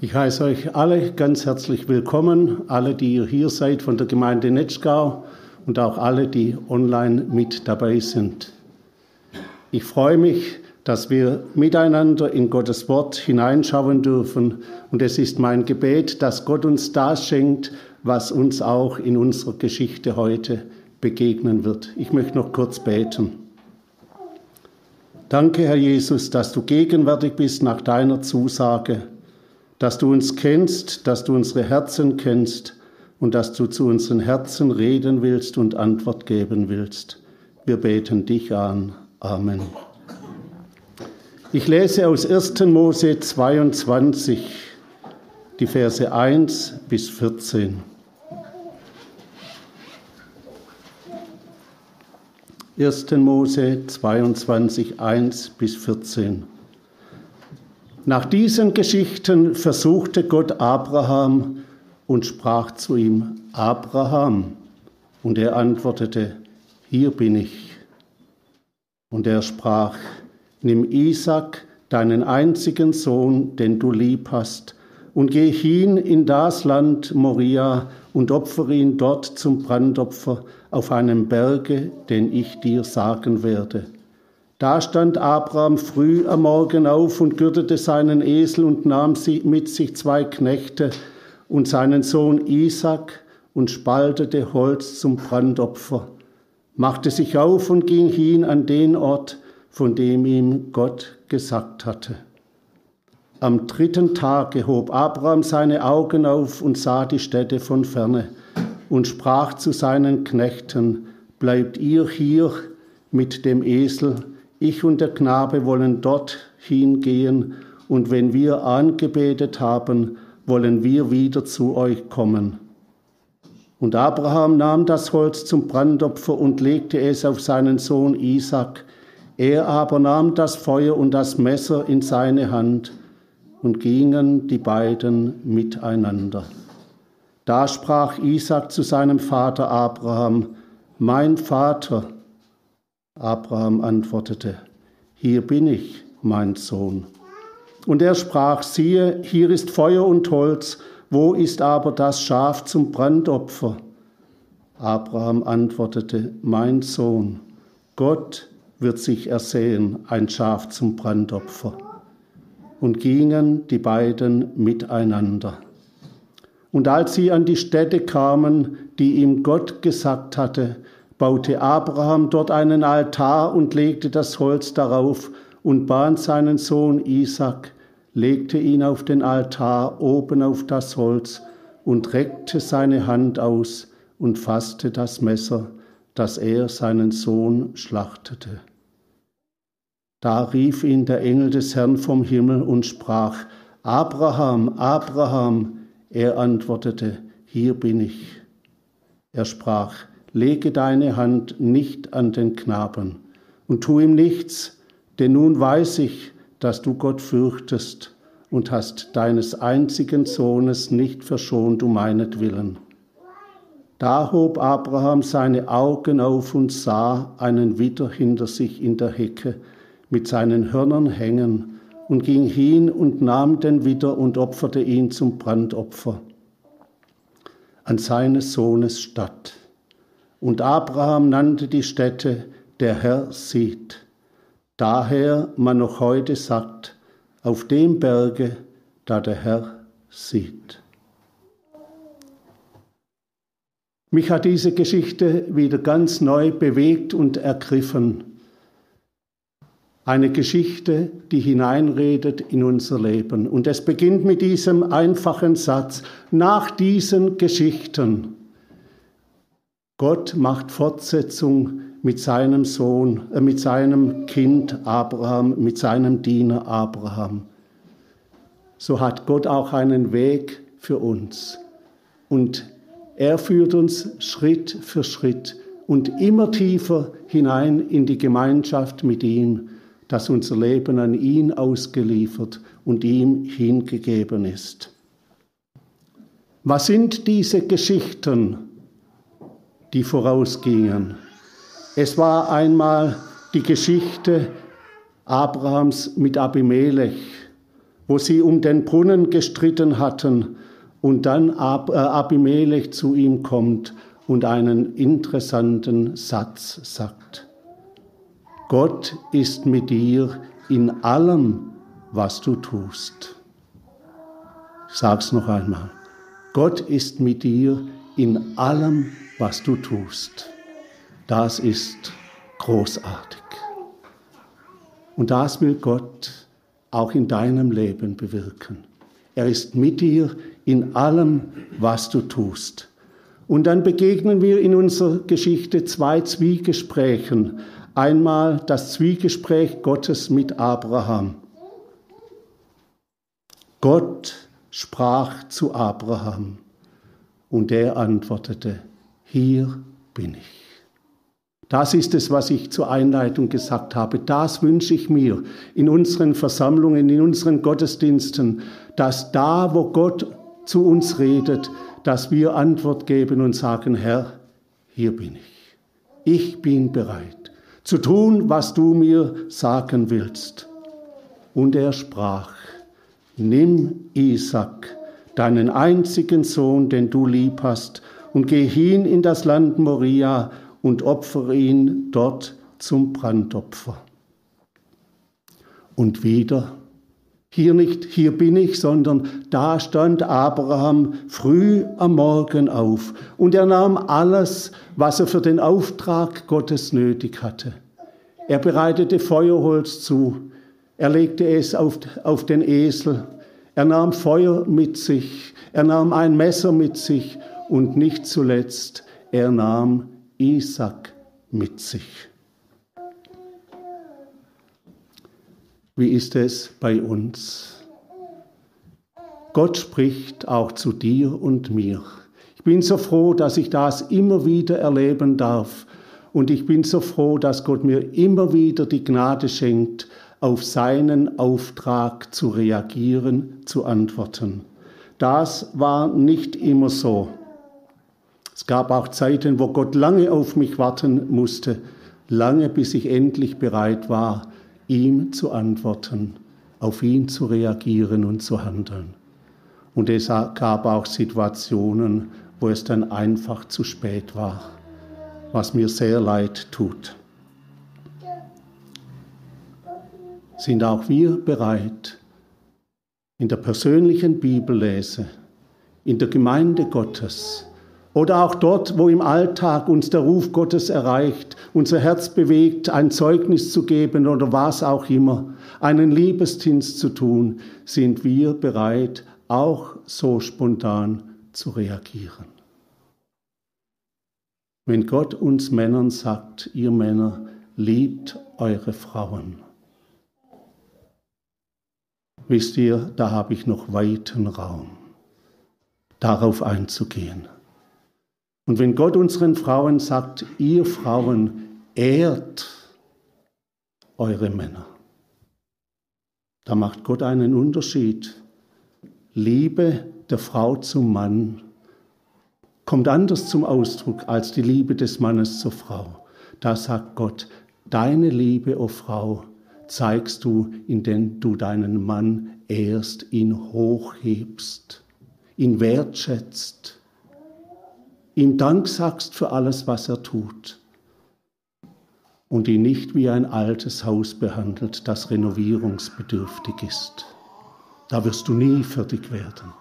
Ich heiße euch alle ganz herzlich willkommen, alle, die ihr hier seid von der Gemeinde Netschgau und auch alle, die online mit dabei sind. Ich freue mich, dass wir miteinander in Gottes Wort hineinschauen dürfen und es ist mein Gebet, dass Gott uns das schenkt, was uns auch in unserer Geschichte heute begegnen wird. Ich möchte noch kurz beten. Danke, Herr Jesus, dass du gegenwärtig bist nach deiner Zusage dass du uns kennst, dass du unsere Herzen kennst und dass du zu unseren Herzen reden willst und Antwort geben willst. Wir beten dich an. Amen. Ich lese aus 1. Mose 22 die Verse 1 bis 14. 1. Mose 22, 1 bis 14. Nach diesen Geschichten versuchte Gott Abraham und sprach zu ihm, Abraham. Und er antwortete, hier bin ich. Und er sprach, nimm Isaac, deinen einzigen Sohn, den du lieb hast, und geh hin in das Land Moria und opfere ihn dort zum Brandopfer auf einem Berge, den ich dir sagen werde. Da stand Abraham früh am Morgen auf und gürtete seinen Esel und nahm mit sich zwei Knechte und seinen Sohn Isaac und spaltete Holz zum Brandopfer, machte sich auf und ging hin an den Ort, von dem ihm Gott gesagt hatte. Am dritten Tage hob Abraham seine Augen auf und sah die Städte von ferne und sprach zu seinen Knechten, Bleibt ihr hier mit dem Esel, ich und der Knabe wollen dort hingehen, und wenn wir angebetet haben, wollen wir wieder zu euch kommen. Und Abraham nahm das Holz zum Brandopfer und legte es auf seinen Sohn Isaac. Er aber nahm das Feuer und das Messer in seine Hand und gingen die beiden miteinander. Da sprach Isaac zu seinem Vater Abraham, Mein Vater, Abraham antwortete, Hier bin ich, mein Sohn. Und er sprach, siehe, hier ist Feuer und Holz, wo ist aber das Schaf zum Brandopfer? Abraham antwortete, mein Sohn, Gott wird sich ersehen, ein Schaf zum Brandopfer. Und gingen die beiden miteinander. Und als sie an die Stätte kamen, die ihm Gott gesagt hatte, baute Abraham dort einen Altar und legte das Holz darauf und band seinen Sohn Isaac, legte ihn auf den Altar oben auf das Holz und reckte seine Hand aus und fasste das Messer, dass er seinen Sohn schlachtete. Da rief ihn der Engel des Herrn vom Himmel und sprach, Abraham, Abraham, er antwortete, hier bin ich. Er sprach, lege deine Hand nicht an den Knaben und tu ihm nichts, denn nun weiß ich, dass du Gott fürchtest und hast deines einzigen Sohnes nicht verschont um meinetwillen. Da hob Abraham seine Augen auf und sah einen Widder hinter sich in der Hecke mit seinen Hörnern hängen und ging hin und nahm den Widder und opferte ihn zum Brandopfer an seines Sohnes statt. Und Abraham nannte die Stätte, der Herr sieht. Daher man noch heute sagt, auf dem Berge, da der Herr sieht. Mich hat diese Geschichte wieder ganz neu bewegt und ergriffen. Eine Geschichte, die hineinredet in unser Leben. Und es beginnt mit diesem einfachen Satz, nach diesen Geschichten Gott macht Fortsetzung mit seinem Sohn, äh, mit seinem Kind Abraham, mit seinem Diener Abraham. So hat Gott auch einen Weg für uns. Und er führt uns Schritt für Schritt und immer tiefer hinein in die Gemeinschaft mit ihm, dass unser Leben an ihn ausgeliefert und ihm hingegeben ist. Was sind diese Geschichten? Die vorausgingen. Es war einmal die Geschichte Abrahams mit Abimelech, wo sie um den Brunnen gestritten hatten und dann Ab, äh, Abimelech zu ihm kommt und einen interessanten Satz sagt. Gott ist mit dir in allem, was du tust. Ich sag's noch einmal. Gott ist mit dir in allem, was du tust. Das ist großartig. Und das will Gott auch in deinem Leben bewirken. Er ist mit dir in allem, was du tust. Und dann begegnen wir in unserer Geschichte zwei Zwiegesprächen. Einmal das Zwiegespräch Gottes mit Abraham. Gott sprach zu Abraham und er antwortete, hier bin ich. Das ist es, was ich zur Einleitung gesagt habe. Das wünsche ich mir in unseren Versammlungen, in unseren Gottesdiensten, dass da, wo Gott zu uns redet, dass wir Antwort geben und sagen, Herr, hier bin ich. Ich bin bereit zu tun, was du mir sagen willst. Und er sprach, nimm Isaac, deinen einzigen Sohn, den du lieb hast, und geh hin in das Land Moria und opfere ihn dort zum Brandopfer. Und wieder, hier nicht, hier bin ich, sondern da stand Abraham früh am Morgen auf und er nahm alles, was er für den Auftrag Gottes nötig hatte. Er bereitete Feuerholz zu, er legte es auf, auf den Esel, er nahm Feuer mit sich, er nahm ein Messer mit sich und nicht zuletzt, er nahm Isaac mit sich. Wie ist es bei uns? Gott spricht auch zu dir und mir. Ich bin so froh, dass ich das immer wieder erleben darf. Und ich bin so froh, dass Gott mir immer wieder die Gnade schenkt, auf seinen Auftrag zu reagieren, zu antworten. Das war nicht immer so. Es gab auch Zeiten, wo Gott lange auf mich warten musste, lange bis ich endlich bereit war, ihm zu antworten, auf ihn zu reagieren und zu handeln. Und es gab auch Situationen, wo es dann einfach zu spät war, was mir sehr leid tut. Sind auch wir bereit, in der persönlichen Bibellese, in der Gemeinde Gottes, oder auch dort, wo im Alltag uns der Ruf Gottes erreicht, unser Herz bewegt, ein Zeugnis zu geben oder was auch immer, einen Liebesdienst zu tun, sind wir bereit, auch so spontan zu reagieren. Wenn Gott uns Männern sagt, ihr Männer, liebt eure Frauen, wisst ihr, da habe ich noch weiten Raum, darauf einzugehen. Und wenn Gott unseren Frauen sagt, ihr Frauen ehrt eure Männer, da macht Gott einen Unterschied. Liebe der Frau zum Mann kommt anders zum Ausdruck als die Liebe des Mannes zur Frau. Da sagt Gott, deine Liebe, o oh Frau, zeigst du, indem du deinen Mann ehrst, ihn hochhebst, ihn wertschätzt ihm Dank sagst für alles, was er tut und ihn nicht wie ein altes Haus behandelt, das renovierungsbedürftig ist. Da wirst du nie fertig werden.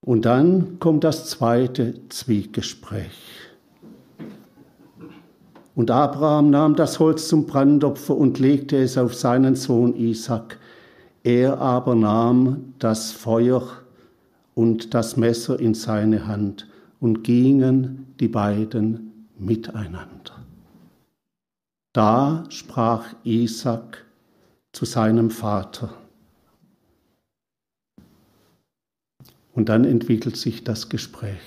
Und dann kommt das zweite Zwiegespräch. Und Abraham nahm das Holz zum Brandopfer und legte es auf seinen Sohn Isaac. Er aber nahm das Feuer und das Messer in seine Hand und gingen die beiden miteinander. Da sprach Isaac zu seinem Vater. Und dann entwickelt sich das Gespräch.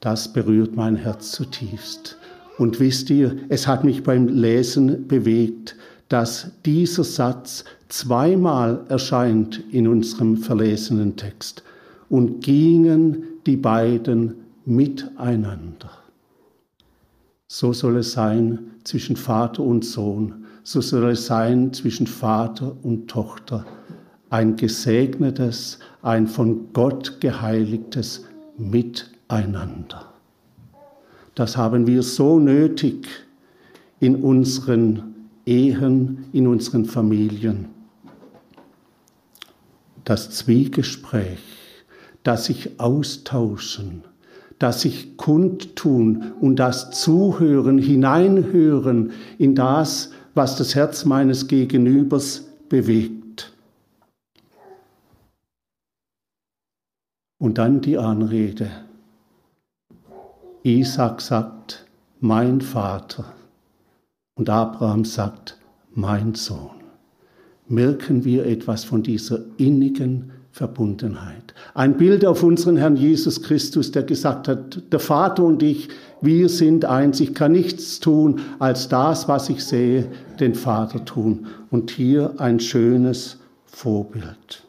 Das berührt mein Herz zutiefst. Und wisst ihr, es hat mich beim Lesen bewegt, dass dieser Satz zweimal erscheint in unserem verlesenen Text. Und gingen die beiden miteinander. So soll es sein zwischen Vater und Sohn, so soll es sein zwischen Vater und Tochter. Ein gesegnetes, ein von Gott geheiligtes Miteinander. Das haben wir so nötig in unseren Ehen, in unseren Familien. Das Zwiegespräch, das sich austauschen, das sich kundtun und das Zuhören, hineinhören in das, was das Herz meines Gegenübers bewegt. Und dann die Anrede. Isaac sagt, mein Vater. Und Abraham sagt, mein Sohn. Merken wir etwas von dieser innigen Verbundenheit. Ein Bild auf unseren Herrn Jesus Christus, der gesagt hat, der Vater und ich, wir sind eins. Ich kann nichts tun, als das, was ich sehe, den Vater tun. Und hier ein schönes Vorbild.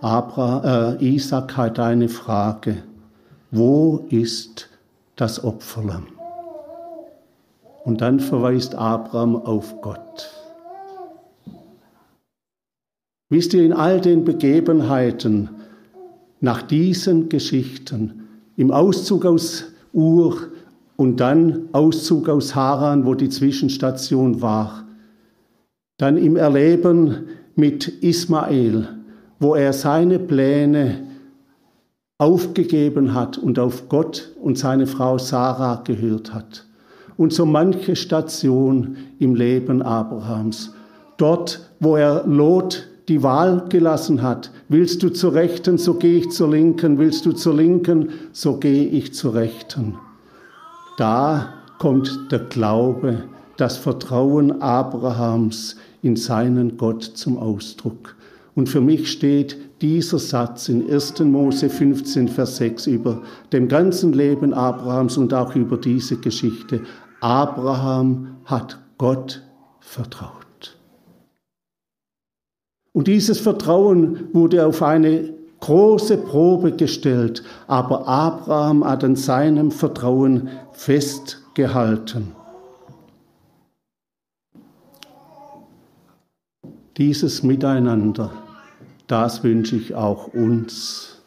Abra, äh, Isaac hat eine Frage. Wo ist das Opferlamm? Und dann verweist Abraham auf Gott. Wisst ihr, in all den Begebenheiten, nach diesen Geschichten, im Auszug aus Ur und dann Auszug aus Haran, wo die Zwischenstation war, dann im Erleben mit Ismael, wo er seine Pläne aufgegeben hat und auf Gott und seine Frau Sarah gehört hat. Und so manche Station im Leben Abrahams. Dort, wo er Lot die Wahl gelassen hat. Willst du zur Rechten, so gehe ich zur Linken. Willst du zur Linken, so gehe ich zur Rechten. Da kommt der Glaube, das Vertrauen Abrahams in seinen Gott zum Ausdruck. Und für mich steht dieser Satz in 1. Mose 15, Vers 6 über dem ganzen Leben Abrahams und auch über diese Geschichte. Abraham hat Gott vertraut. Und dieses Vertrauen wurde auf eine große Probe gestellt, aber Abraham hat an seinem Vertrauen festgehalten. Dieses Miteinander, das wünsche ich auch uns.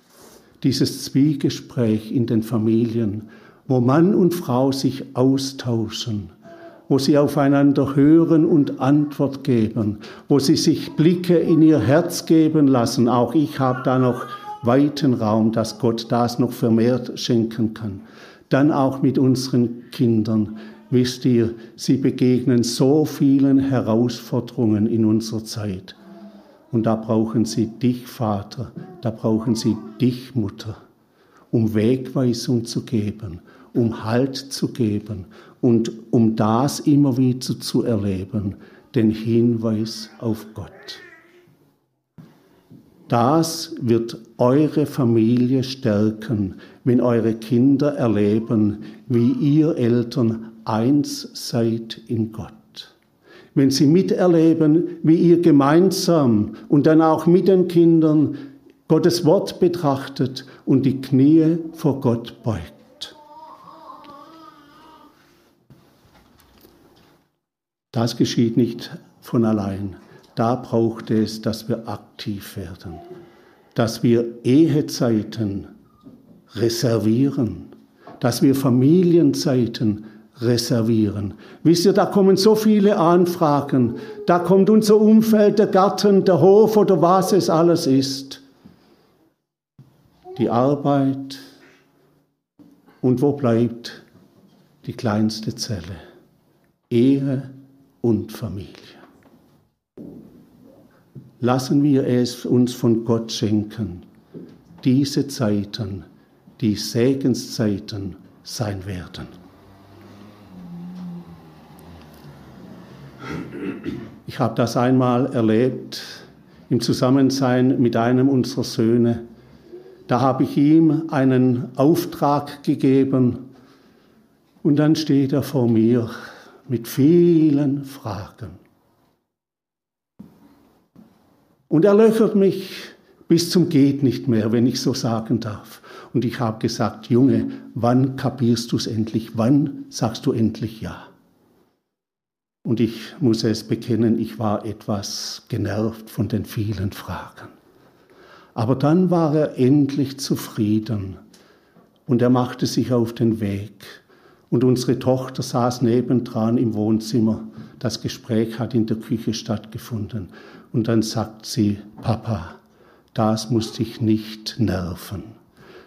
Dieses Zwiegespräch in den Familien, wo Mann und Frau sich austauschen, wo sie aufeinander hören und Antwort geben, wo sie sich Blicke in ihr Herz geben lassen. Auch ich habe da noch weiten Raum, dass Gott das noch vermehrt schenken kann. Dann auch mit unseren Kindern. Wisst ihr, sie begegnen so vielen Herausforderungen in unserer Zeit. Und da brauchen sie dich, Vater, da brauchen sie dich, Mutter, um Wegweisung zu geben, um Halt zu geben und um das immer wieder zu erleben, den Hinweis auf Gott. Das wird eure Familie stärken, wenn eure Kinder erleben, wie ihr Eltern eins seid in Gott. Wenn sie miterleben, wie ihr gemeinsam und dann auch mit den Kindern Gottes Wort betrachtet und die Knie vor Gott beugt. Das geschieht nicht von allein. Da braucht es, dass wir aktiv werden, dass wir Ehezeiten reservieren, dass wir Familienzeiten reservieren. Wisst ihr, da kommen so viele Anfragen, da kommt unser Umfeld, der Garten, der Hof oder was es alles ist. Die Arbeit und wo bleibt die kleinste Zelle? Ehe, und Familie. Lassen wir es uns von Gott schenken, diese Zeiten, die Segenszeiten sein werden. Ich habe das einmal erlebt im Zusammensein mit einem unserer Söhne. Da habe ich ihm einen Auftrag gegeben und dann steht er vor mir mit vielen Fragen. Und er löchert mich bis zum geht nicht mehr, wenn ich so sagen darf. Und ich habe gesagt, Junge, wann kapierst du es endlich? Wann sagst du endlich ja? Und ich muss es bekennen, ich war etwas genervt von den vielen Fragen. Aber dann war er endlich zufrieden und er machte sich auf den Weg. Und unsere Tochter saß nebendran im Wohnzimmer. Das Gespräch hat in der Küche stattgefunden. Und dann sagt sie, Papa, das musste ich nicht nerven.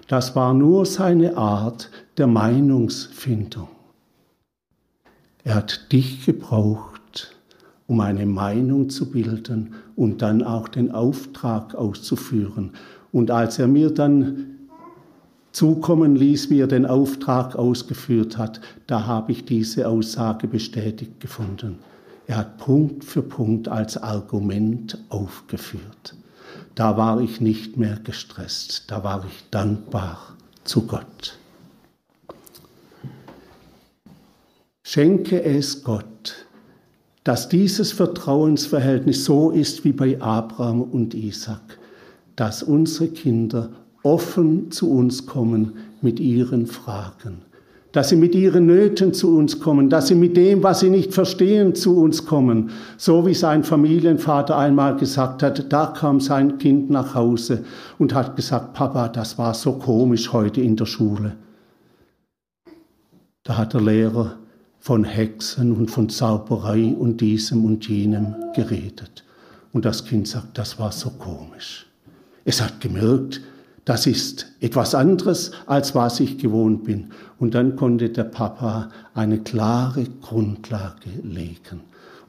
Das war nur seine Art der Meinungsfindung. Er hat dich gebraucht, um eine Meinung zu bilden und dann auch den Auftrag auszuführen. Und als er mir dann zukommen ließ, wie er den Auftrag ausgeführt hat, da habe ich diese Aussage bestätigt gefunden. Er hat Punkt für Punkt als Argument aufgeführt. Da war ich nicht mehr gestresst, da war ich dankbar zu Gott. Schenke es Gott, dass dieses Vertrauensverhältnis so ist wie bei Abraham und Isaac, dass unsere Kinder offen zu uns kommen mit ihren Fragen, dass sie mit ihren Nöten zu uns kommen, dass sie mit dem, was sie nicht verstehen, zu uns kommen. So wie sein Familienvater einmal gesagt hat, da kam sein Kind nach Hause und hat gesagt, Papa, das war so komisch heute in der Schule. Da hat der Lehrer von Hexen und von Zauberei und diesem und jenem geredet. Und das Kind sagt, das war so komisch. Es hat gemerkt, das ist etwas anderes, als was ich gewohnt bin. Und dann konnte der Papa eine klare Grundlage legen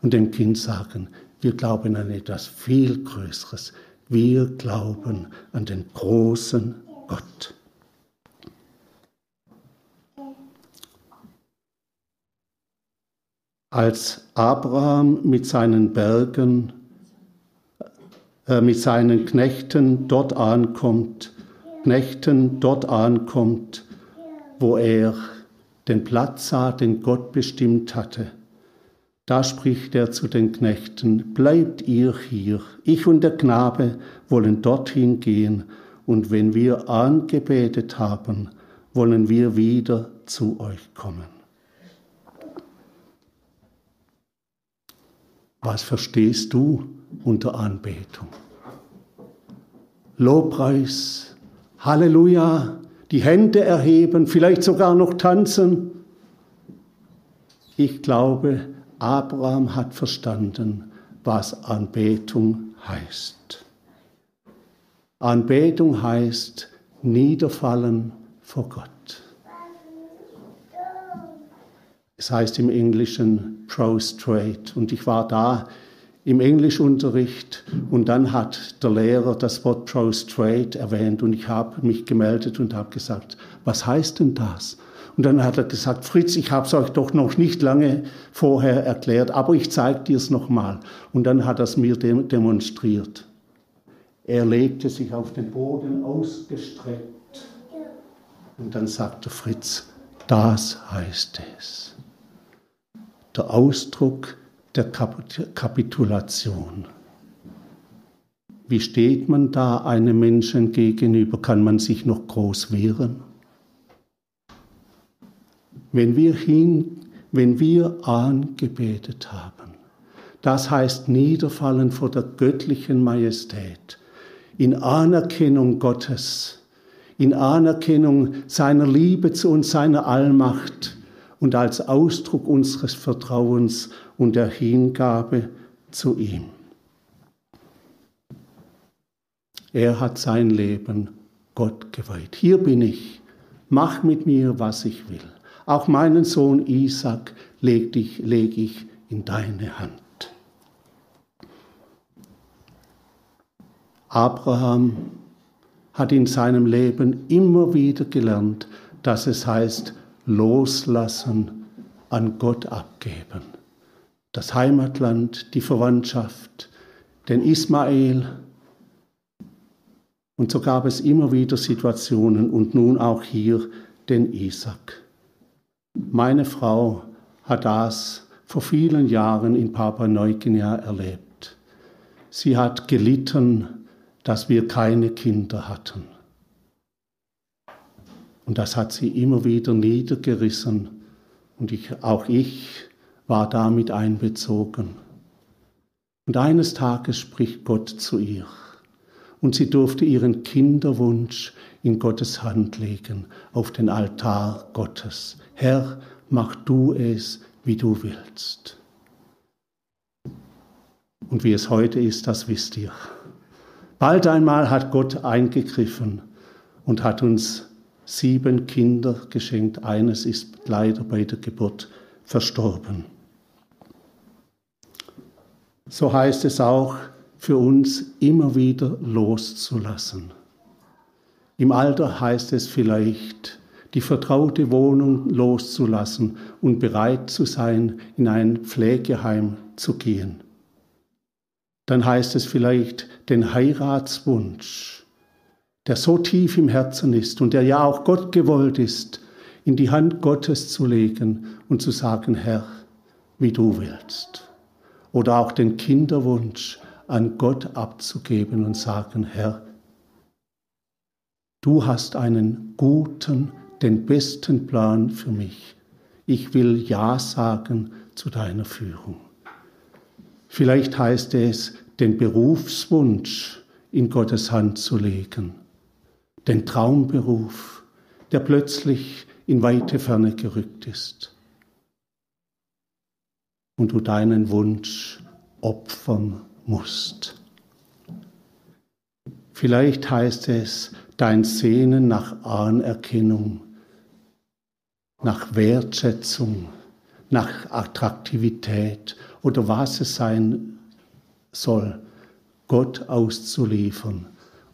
und dem Kind sagen, wir glauben an etwas viel Größeres. Wir glauben an den großen Gott. als Abraham mit seinen Bergen, äh, mit seinen Knechten dort ankommt, Knechten dort ankommt, wo er den Platz sah, den Gott bestimmt hatte. Da spricht er zu den Knechten, bleibt ihr hier, ich und der Knabe wollen dorthin gehen, und wenn wir angebetet haben, wollen wir wieder zu euch kommen. Was verstehst du unter Anbetung? Lobpreis, Halleluja, die Hände erheben, vielleicht sogar noch tanzen. Ich glaube, Abraham hat verstanden, was Anbetung heißt. Anbetung heißt niederfallen vor Gott. Es heißt im Englischen prostrate. Und ich war da im Englischunterricht und dann hat der Lehrer das Wort prostrate erwähnt und ich habe mich gemeldet und habe gesagt, was heißt denn das? Und dann hat er gesagt, Fritz, ich habe es euch doch noch nicht lange vorher erklärt, aber ich zeige dir es nochmal. Und dann hat er es mir demonstriert. Er legte sich auf den Boden ausgestreckt. Und dann sagte Fritz, das heißt es der Ausdruck der Kapitulation. Wie steht man da einem Menschen gegenüber? Kann man sich noch groß wehren? Wenn wir hin, wenn wir angebetet haben, das heißt niederfallen vor der göttlichen Majestät, in Anerkennung Gottes, in Anerkennung seiner Liebe zu uns, seiner Allmacht, und als Ausdruck unseres Vertrauens und der Hingabe zu ihm. Er hat sein Leben Gott geweiht. Hier bin ich, mach mit mir, was ich will. Auch meinen Sohn Isaac lege ich, leg ich in deine Hand. Abraham hat in seinem Leben immer wieder gelernt, dass es heißt, loslassen, an Gott abgeben. Das Heimatland, die Verwandtschaft, den Ismael. Und so gab es immer wieder Situationen und nun auch hier den Isaac. Meine Frau hat das vor vielen Jahren in Papua-Neuguinea erlebt. Sie hat gelitten, dass wir keine Kinder hatten. Und das hat sie immer wieder niedergerissen. Und ich, auch ich war damit einbezogen. Und eines Tages spricht Gott zu ihr. Und sie durfte ihren Kinderwunsch in Gottes Hand legen, auf den Altar Gottes. Herr, mach du es, wie du willst. Und wie es heute ist, das wisst ihr. Bald einmal hat Gott eingegriffen und hat uns sieben Kinder geschenkt. Eines ist leider bei der Geburt verstorben. So heißt es auch für uns immer wieder loszulassen. Im Alter heißt es vielleicht, die vertraute Wohnung loszulassen und bereit zu sein, in ein Pflegeheim zu gehen. Dann heißt es vielleicht, den Heiratswunsch, der so tief im Herzen ist und der ja auch Gott gewollt ist, in die Hand Gottes zu legen und zu sagen, Herr, wie du willst. Oder auch den Kinderwunsch an Gott abzugeben und sagen, Herr, du hast einen guten, den besten Plan für mich. Ich will Ja sagen zu deiner Führung. Vielleicht heißt es, den Berufswunsch in Gottes Hand zu legen, den Traumberuf, der plötzlich in weite Ferne gerückt ist. Und du deinen Wunsch opfern musst. Vielleicht heißt es dein Sehnen nach Anerkennung, nach Wertschätzung, nach Attraktivität oder was es sein soll, Gott auszuliefern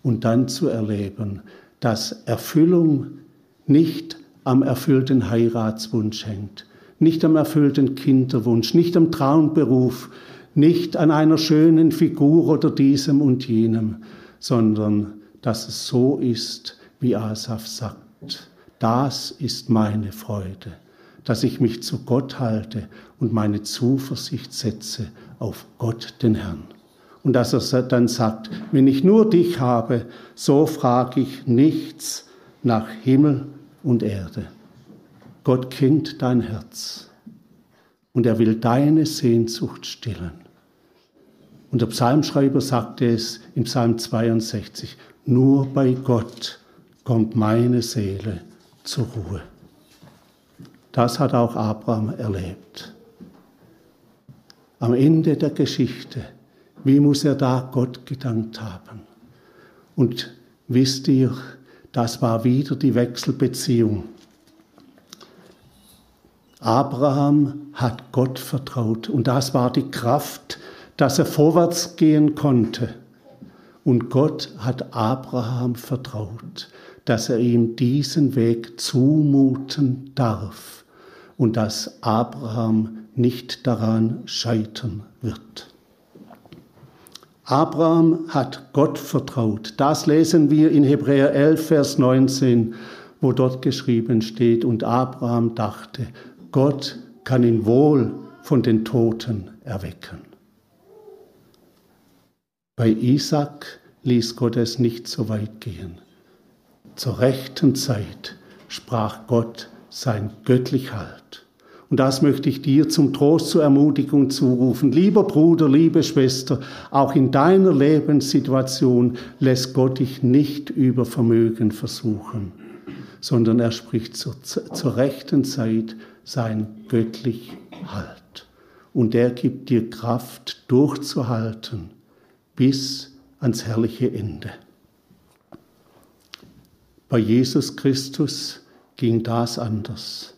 und dann zu erleben, dass Erfüllung nicht am erfüllten Heiratswunsch hängt, nicht am erfüllten Kinderwunsch, nicht am Traumberuf, nicht an einer schönen Figur oder diesem und jenem, sondern dass es so ist, wie Asaf sagt. Das ist meine Freude, dass ich mich zu Gott halte und meine Zuversicht setze auf Gott den Herrn. Und dass er dann sagt, wenn ich nur dich habe, so frage ich nichts nach Himmel und Erde. Gott kennt dein Herz und er will deine Sehnsucht stillen. Und der Psalmschreiber sagte es im Psalm 62, nur bei Gott kommt meine Seele zur Ruhe. Das hat auch Abraham erlebt. Am Ende der Geschichte, wie muss er da Gott gedankt haben? Und wisst ihr, das war wieder die Wechselbeziehung. Abraham hat Gott vertraut und das war die Kraft, dass er vorwärts gehen konnte. Und Gott hat Abraham vertraut, dass er ihm diesen Weg zumuten darf und dass Abraham nicht daran scheitern wird. Abraham hat Gott vertraut. Das lesen wir in Hebräer 11, Vers 19, wo dort geschrieben steht, und Abraham dachte, Gott kann ihn wohl von den Toten erwecken. Bei Isaac ließ Gott es nicht so weit gehen. Zur rechten Zeit sprach Gott sein göttlich Halt. Und das möchte ich dir zum Trost, zur Ermutigung zurufen. Lieber Bruder, liebe Schwester, auch in deiner Lebenssituation lässt Gott dich nicht über Vermögen versuchen, sondern er spricht zur, zur rechten Zeit sein göttlich Halt. Und er gibt dir Kraft durchzuhalten bis ans herrliche Ende. Bei Jesus Christus ging das anders.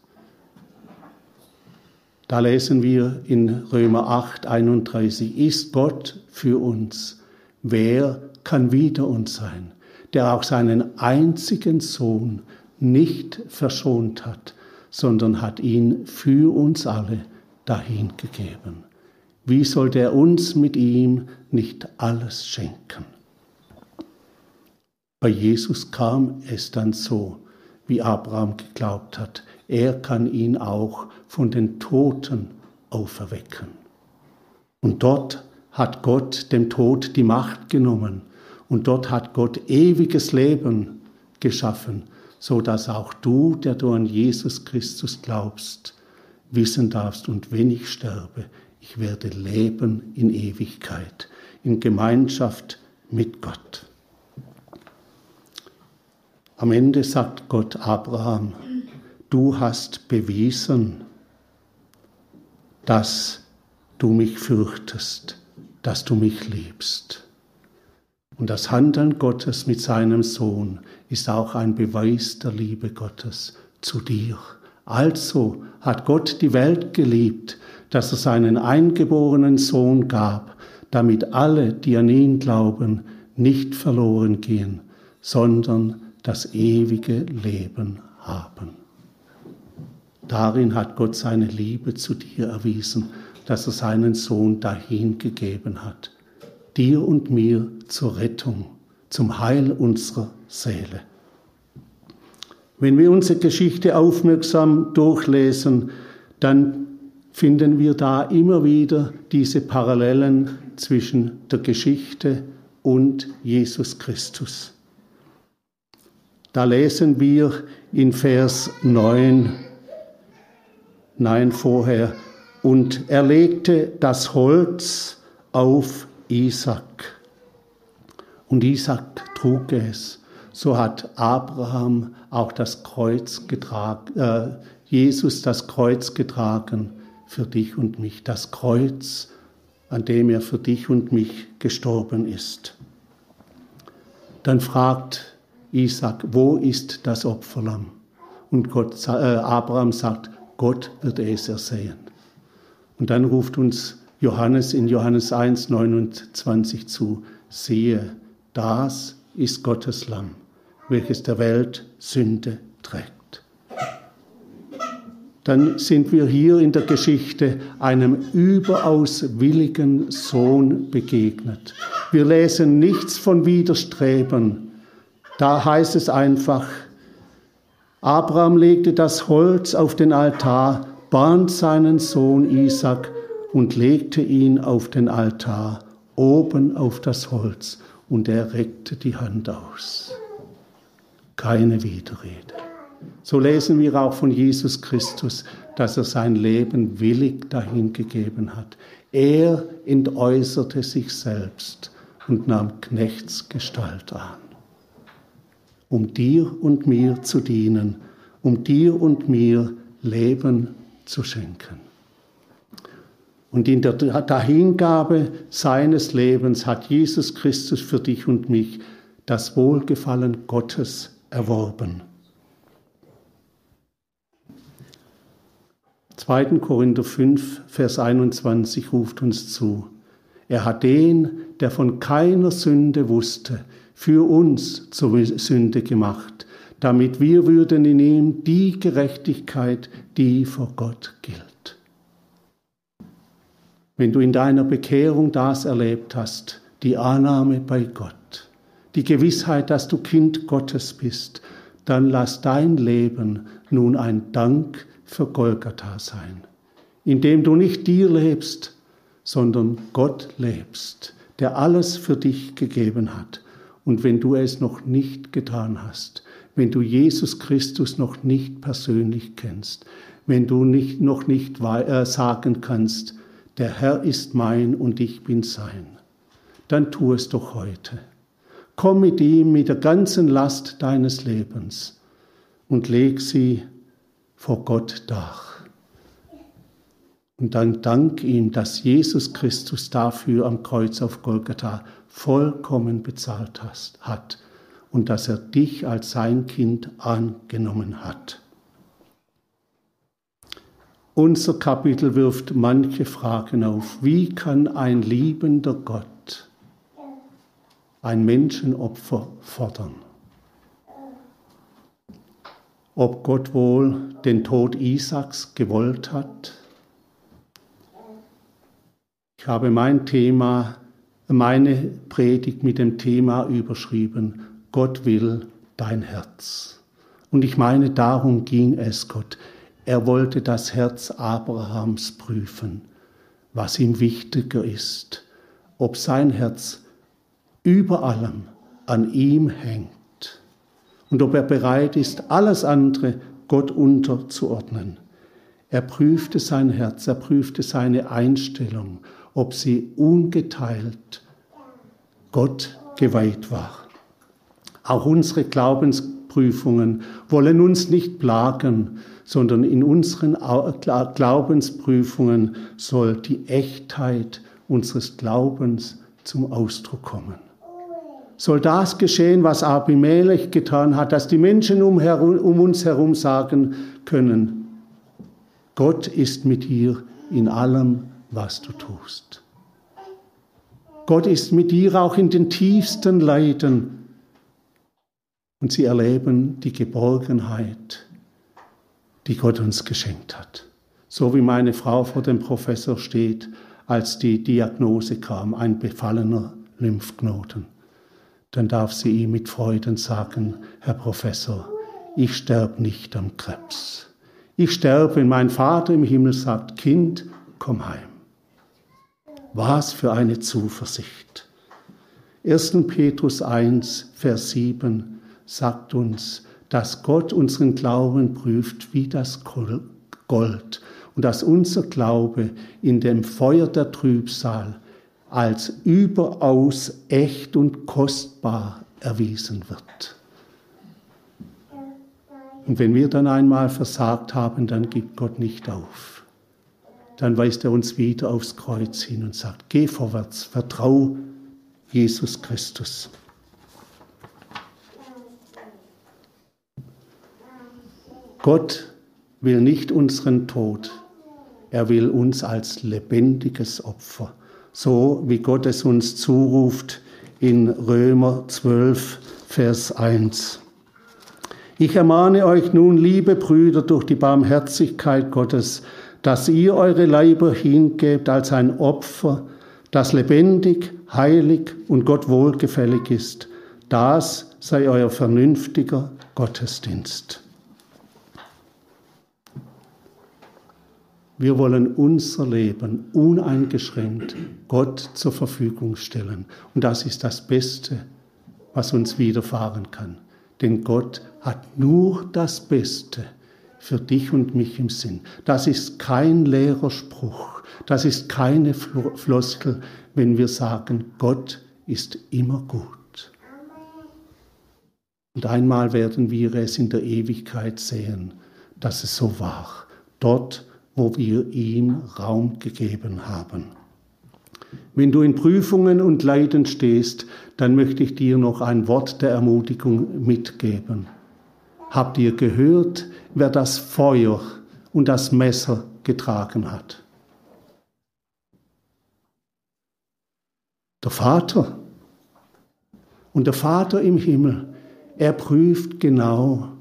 Da lesen wir in Römer 8, 31, ist Gott für uns? Wer kann wider uns sein, der auch seinen einzigen Sohn nicht verschont hat, sondern hat ihn für uns alle dahingegeben? Wie sollte er uns mit ihm nicht alles schenken? Bei Jesus kam es dann so, wie Abraham geglaubt hat. Er kann ihn auch von den Toten auferwecken. Und dort hat Gott dem Tod die Macht genommen Und dort hat Gott ewiges Leben geschaffen, so dass auch du, der du an Jesus Christus glaubst, wissen darfst, und wenn ich sterbe, ich werde leben in Ewigkeit, in Gemeinschaft mit Gott. Am Ende sagt Gott Abraham, du hast bewiesen, dass du mich fürchtest, dass du mich liebst. Und das Handeln Gottes mit seinem Sohn ist auch ein Beweis der Liebe Gottes zu dir. Also hat Gott die Welt geliebt, dass er seinen eingeborenen Sohn gab, damit alle, die an ihn glauben, nicht verloren gehen, sondern das ewige Leben haben. Darin hat Gott seine Liebe zu dir erwiesen, dass er seinen Sohn dahingegeben hat, dir und mir zur Rettung, zum Heil unserer Seele. Wenn wir unsere Geschichte aufmerksam durchlesen, dann finden wir da immer wieder diese Parallelen zwischen der Geschichte und Jesus Christus. Da lesen wir in Vers 9, nein vorher, und er legte das Holz auf Isaac. Und Isaac trug es. So hat Abraham auch das Kreuz getragen, äh, Jesus das Kreuz getragen für dich und mich. Das Kreuz, an dem er für dich und mich gestorben ist. Dann fragt Isaac, wo ist das Opferlamm? Und Gott, äh, Abraham sagt, Gott wird es ersehen. Und dann ruft uns Johannes in Johannes 1, 29 zu, siehe, das ist Gottes Lamm, welches der Welt Sünde trägt. Dann sind wir hier in der Geschichte einem überaus willigen Sohn begegnet. Wir lesen nichts von Widerstreben. Da heißt es einfach, Abraham legte das Holz auf den Altar, band seinen Sohn Isaac und legte ihn auf den Altar, oben auf das Holz, und er reckte die Hand aus. Keine Widerrede. So lesen wir auch von Jesus Christus, dass er sein Leben willig dahingegeben hat. Er entäußerte sich selbst und nahm Knechtsgestalt an, um dir und mir zu dienen, um dir und mir Leben zu schenken. Und in der Dahingabe seines Lebens hat Jesus Christus für dich und mich das Wohlgefallen Gottes erworben. 2. Korinther 5, Vers 21 ruft uns zu. Er hat den, der von keiner Sünde wusste, für uns zur Sünde gemacht, damit wir würden in ihm die Gerechtigkeit, die vor Gott gilt. Wenn du in deiner Bekehrung das erlebt hast, die Annahme bei Gott, die Gewissheit, dass du Kind Gottes bist, dann lass dein Leben nun ein Dank für Golgatha sein, indem du nicht dir lebst, sondern Gott lebst, der alles für dich gegeben hat. Und wenn du es noch nicht getan hast, wenn du Jesus Christus noch nicht persönlich kennst, wenn du nicht, noch nicht äh, sagen kannst, der Herr ist mein und ich bin sein, dann tu es doch heute. Komm mit ihm mit der ganzen Last deines Lebens und leg sie vor Gott dar. Und dann dank ihm, dass Jesus Christus dafür am Kreuz auf Golgatha vollkommen bezahlt hat und dass er dich als sein Kind angenommen hat. Unser Kapitel wirft manche Fragen auf. Wie kann ein liebender Gott ein Menschenopfer fordern? Ob Gott wohl den Tod Isaaks gewollt hat? Ich habe mein Thema, meine Predigt mit dem Thema überschrieben, Gott will dein Herz. Und ich meine, darum ging es Gott. Er wollte das Herz Abrahams prüfen, was ihm wichtiger ist, ob sein Herz über allem an ihm hängt und ob er bereit ist, alles andere Gott unterzuordnen. Er prüfte sein Herz, er prüfte seine Einstellung, ob sie ungeteilt Gott geweiht war. Auch unsere Glaubensprüfungen wollen uns nicht plagen, sondern in unseren Glaubensprüfungen soll die Echtheit unseres Glaubens zum Ausdruck kommen. Soll das geschehen, was Abimelech getan hat, dass die Menschen um, um uns herum sagen können, Gott ist mit dir in allem, was du tust. Gott ist mit dir auch in den tiefsten Leiden. Und sie erleben die Geborgenheit, die Gott uns geschenkt hat. So wie meine Frau vor dem Professor steht, als die Diagnose kam, ein befallener Lymphknoten. Dann darf sie ihm mit Freuden sagen, Herr Professor, ich sterbe nicht am Krebs. Ich sterbe, wenn mein Vater im Himmel sagt, Kind, komm heim. Was für eine Zuversicht. 1. Petrus 1, Vers 7 sagt uns, dass Gott unseren Glauben prüft wie das Gold und dass unser Glaube in dem Feuer der Trübsal als überaus echt und kostbar erwiesen wird. Und wenn wir dann einmal versagt haben, dann gibt Gott nicht auf. Dann weist er uns wieder aufs Kreuz hin und sagt, geh vorwärts, vertrau Jesus Christus. Gott will nicht unseren Tod, er will uns als lebendiges Opfer, so wie Gott es uns zuruft in Römer 12, Vers 1. Ich ermahne euch nun, liebe Brüder, durch die Barmherzigkeit Gottes, dass ihr eure Leiber hingebt als ein Opfer, das lebendig, heilig und Gott wohlgefällig ist. Das sei euer vernünftiger Gottesdienst. Wir wollen unser Leben uneingeschränkt Gott zur Verfügung stellen. Und das ist das Beste, was uns widerfahren kann. Denn Gott hat nur das Beste für dich und mich im Sinn. Das ist kein leerer Spruch, das ist keine Floskel, wenn wir sagen, Gott ist immer gut. Und einmal werden wir es in der Ewigkeit sehen, dass es so war, dort, wo wir ihm Raum gegeben haben. Wenn du in Prüfungen und Leiden stehst, dann möchte ich dir noch ein Wort der Ermutigung mitgeben. Habt ihr gehört, wer das Feuer und das Messer getragen hat? Der Vater. Und der Vater im Himmel, er prüft genau,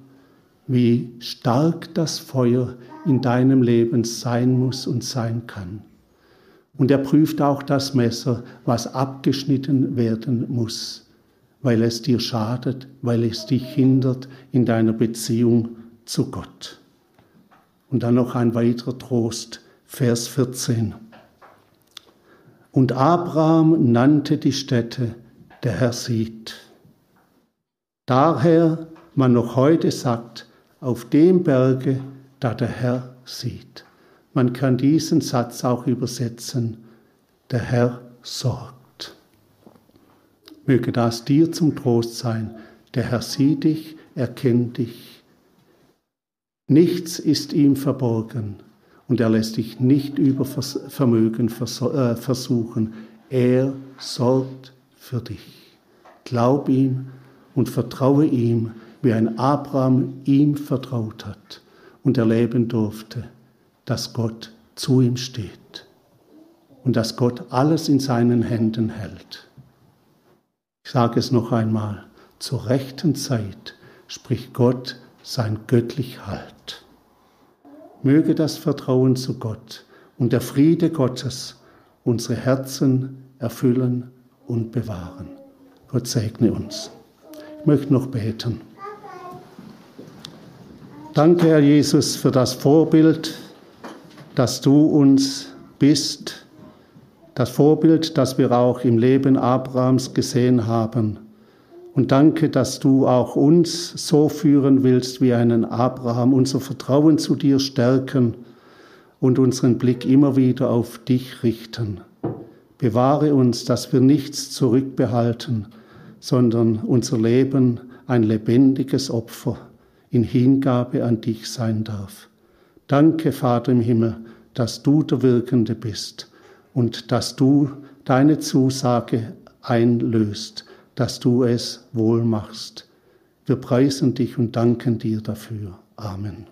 wie stark das Feuer in deinem Leben sein muss und sein kann. Und er prüft auch das Messer, was abgeschnitten werden muss weil es dir schadet, weil es dich hindert in deiner Beziehung zu Gott. Und dann noch ein weiterer Trost, Vers 14. Und Abraham nannte die Stätte, der Herr sieht. Daher man noch heute sagt, auf dem Berge, da der Herr sieht. Man kann diesen Satz auch übersetzen, der Herr sorgt. Möge das dir zum Trost sein. Der Herr sieht dich, er kennt dich. Nichts ist ihm verborgen und er lässt dich nicht über Vermögen äh, versuchen. Er sorgt für dich. Glaub ihm und vertraue ihm, wie ein Abraham ihm vertraut hat und erleben durfte, dass Gott zu ihm steht und dass Gott alles in seinen Händen hält. Ich sage es noch einmal, zur rechten Zeit spricht Gott sein göttlich Halt. Möge das Vertrauen zu Gott und der Friede Gottes unsere Herzen erfüllen und bewahren. Gott segne uns. Ich möchte noch beten. Danke, Herr Jesus, für das Vorbild, das du uns bist das Vorbild, das wir auch im Leben Abrahams gesehen haben Und danke, dass du auch uns so führen willst wie einen Abraham, unser Vertrauen zu dir stärken und unseren Blick immer wieder auf dich richten. Bewahre uns, dass wir nichts zurückbehalten, sondern unser Leben ein lebendiges Opfer in Hingabe an dich sein darf. Danke, Vater im Himmel, dass du der Wirkende bist und dass du deine Zusage einlöst dass du es wohl machst. Wir preisen dich und danken dir dafür. Amen.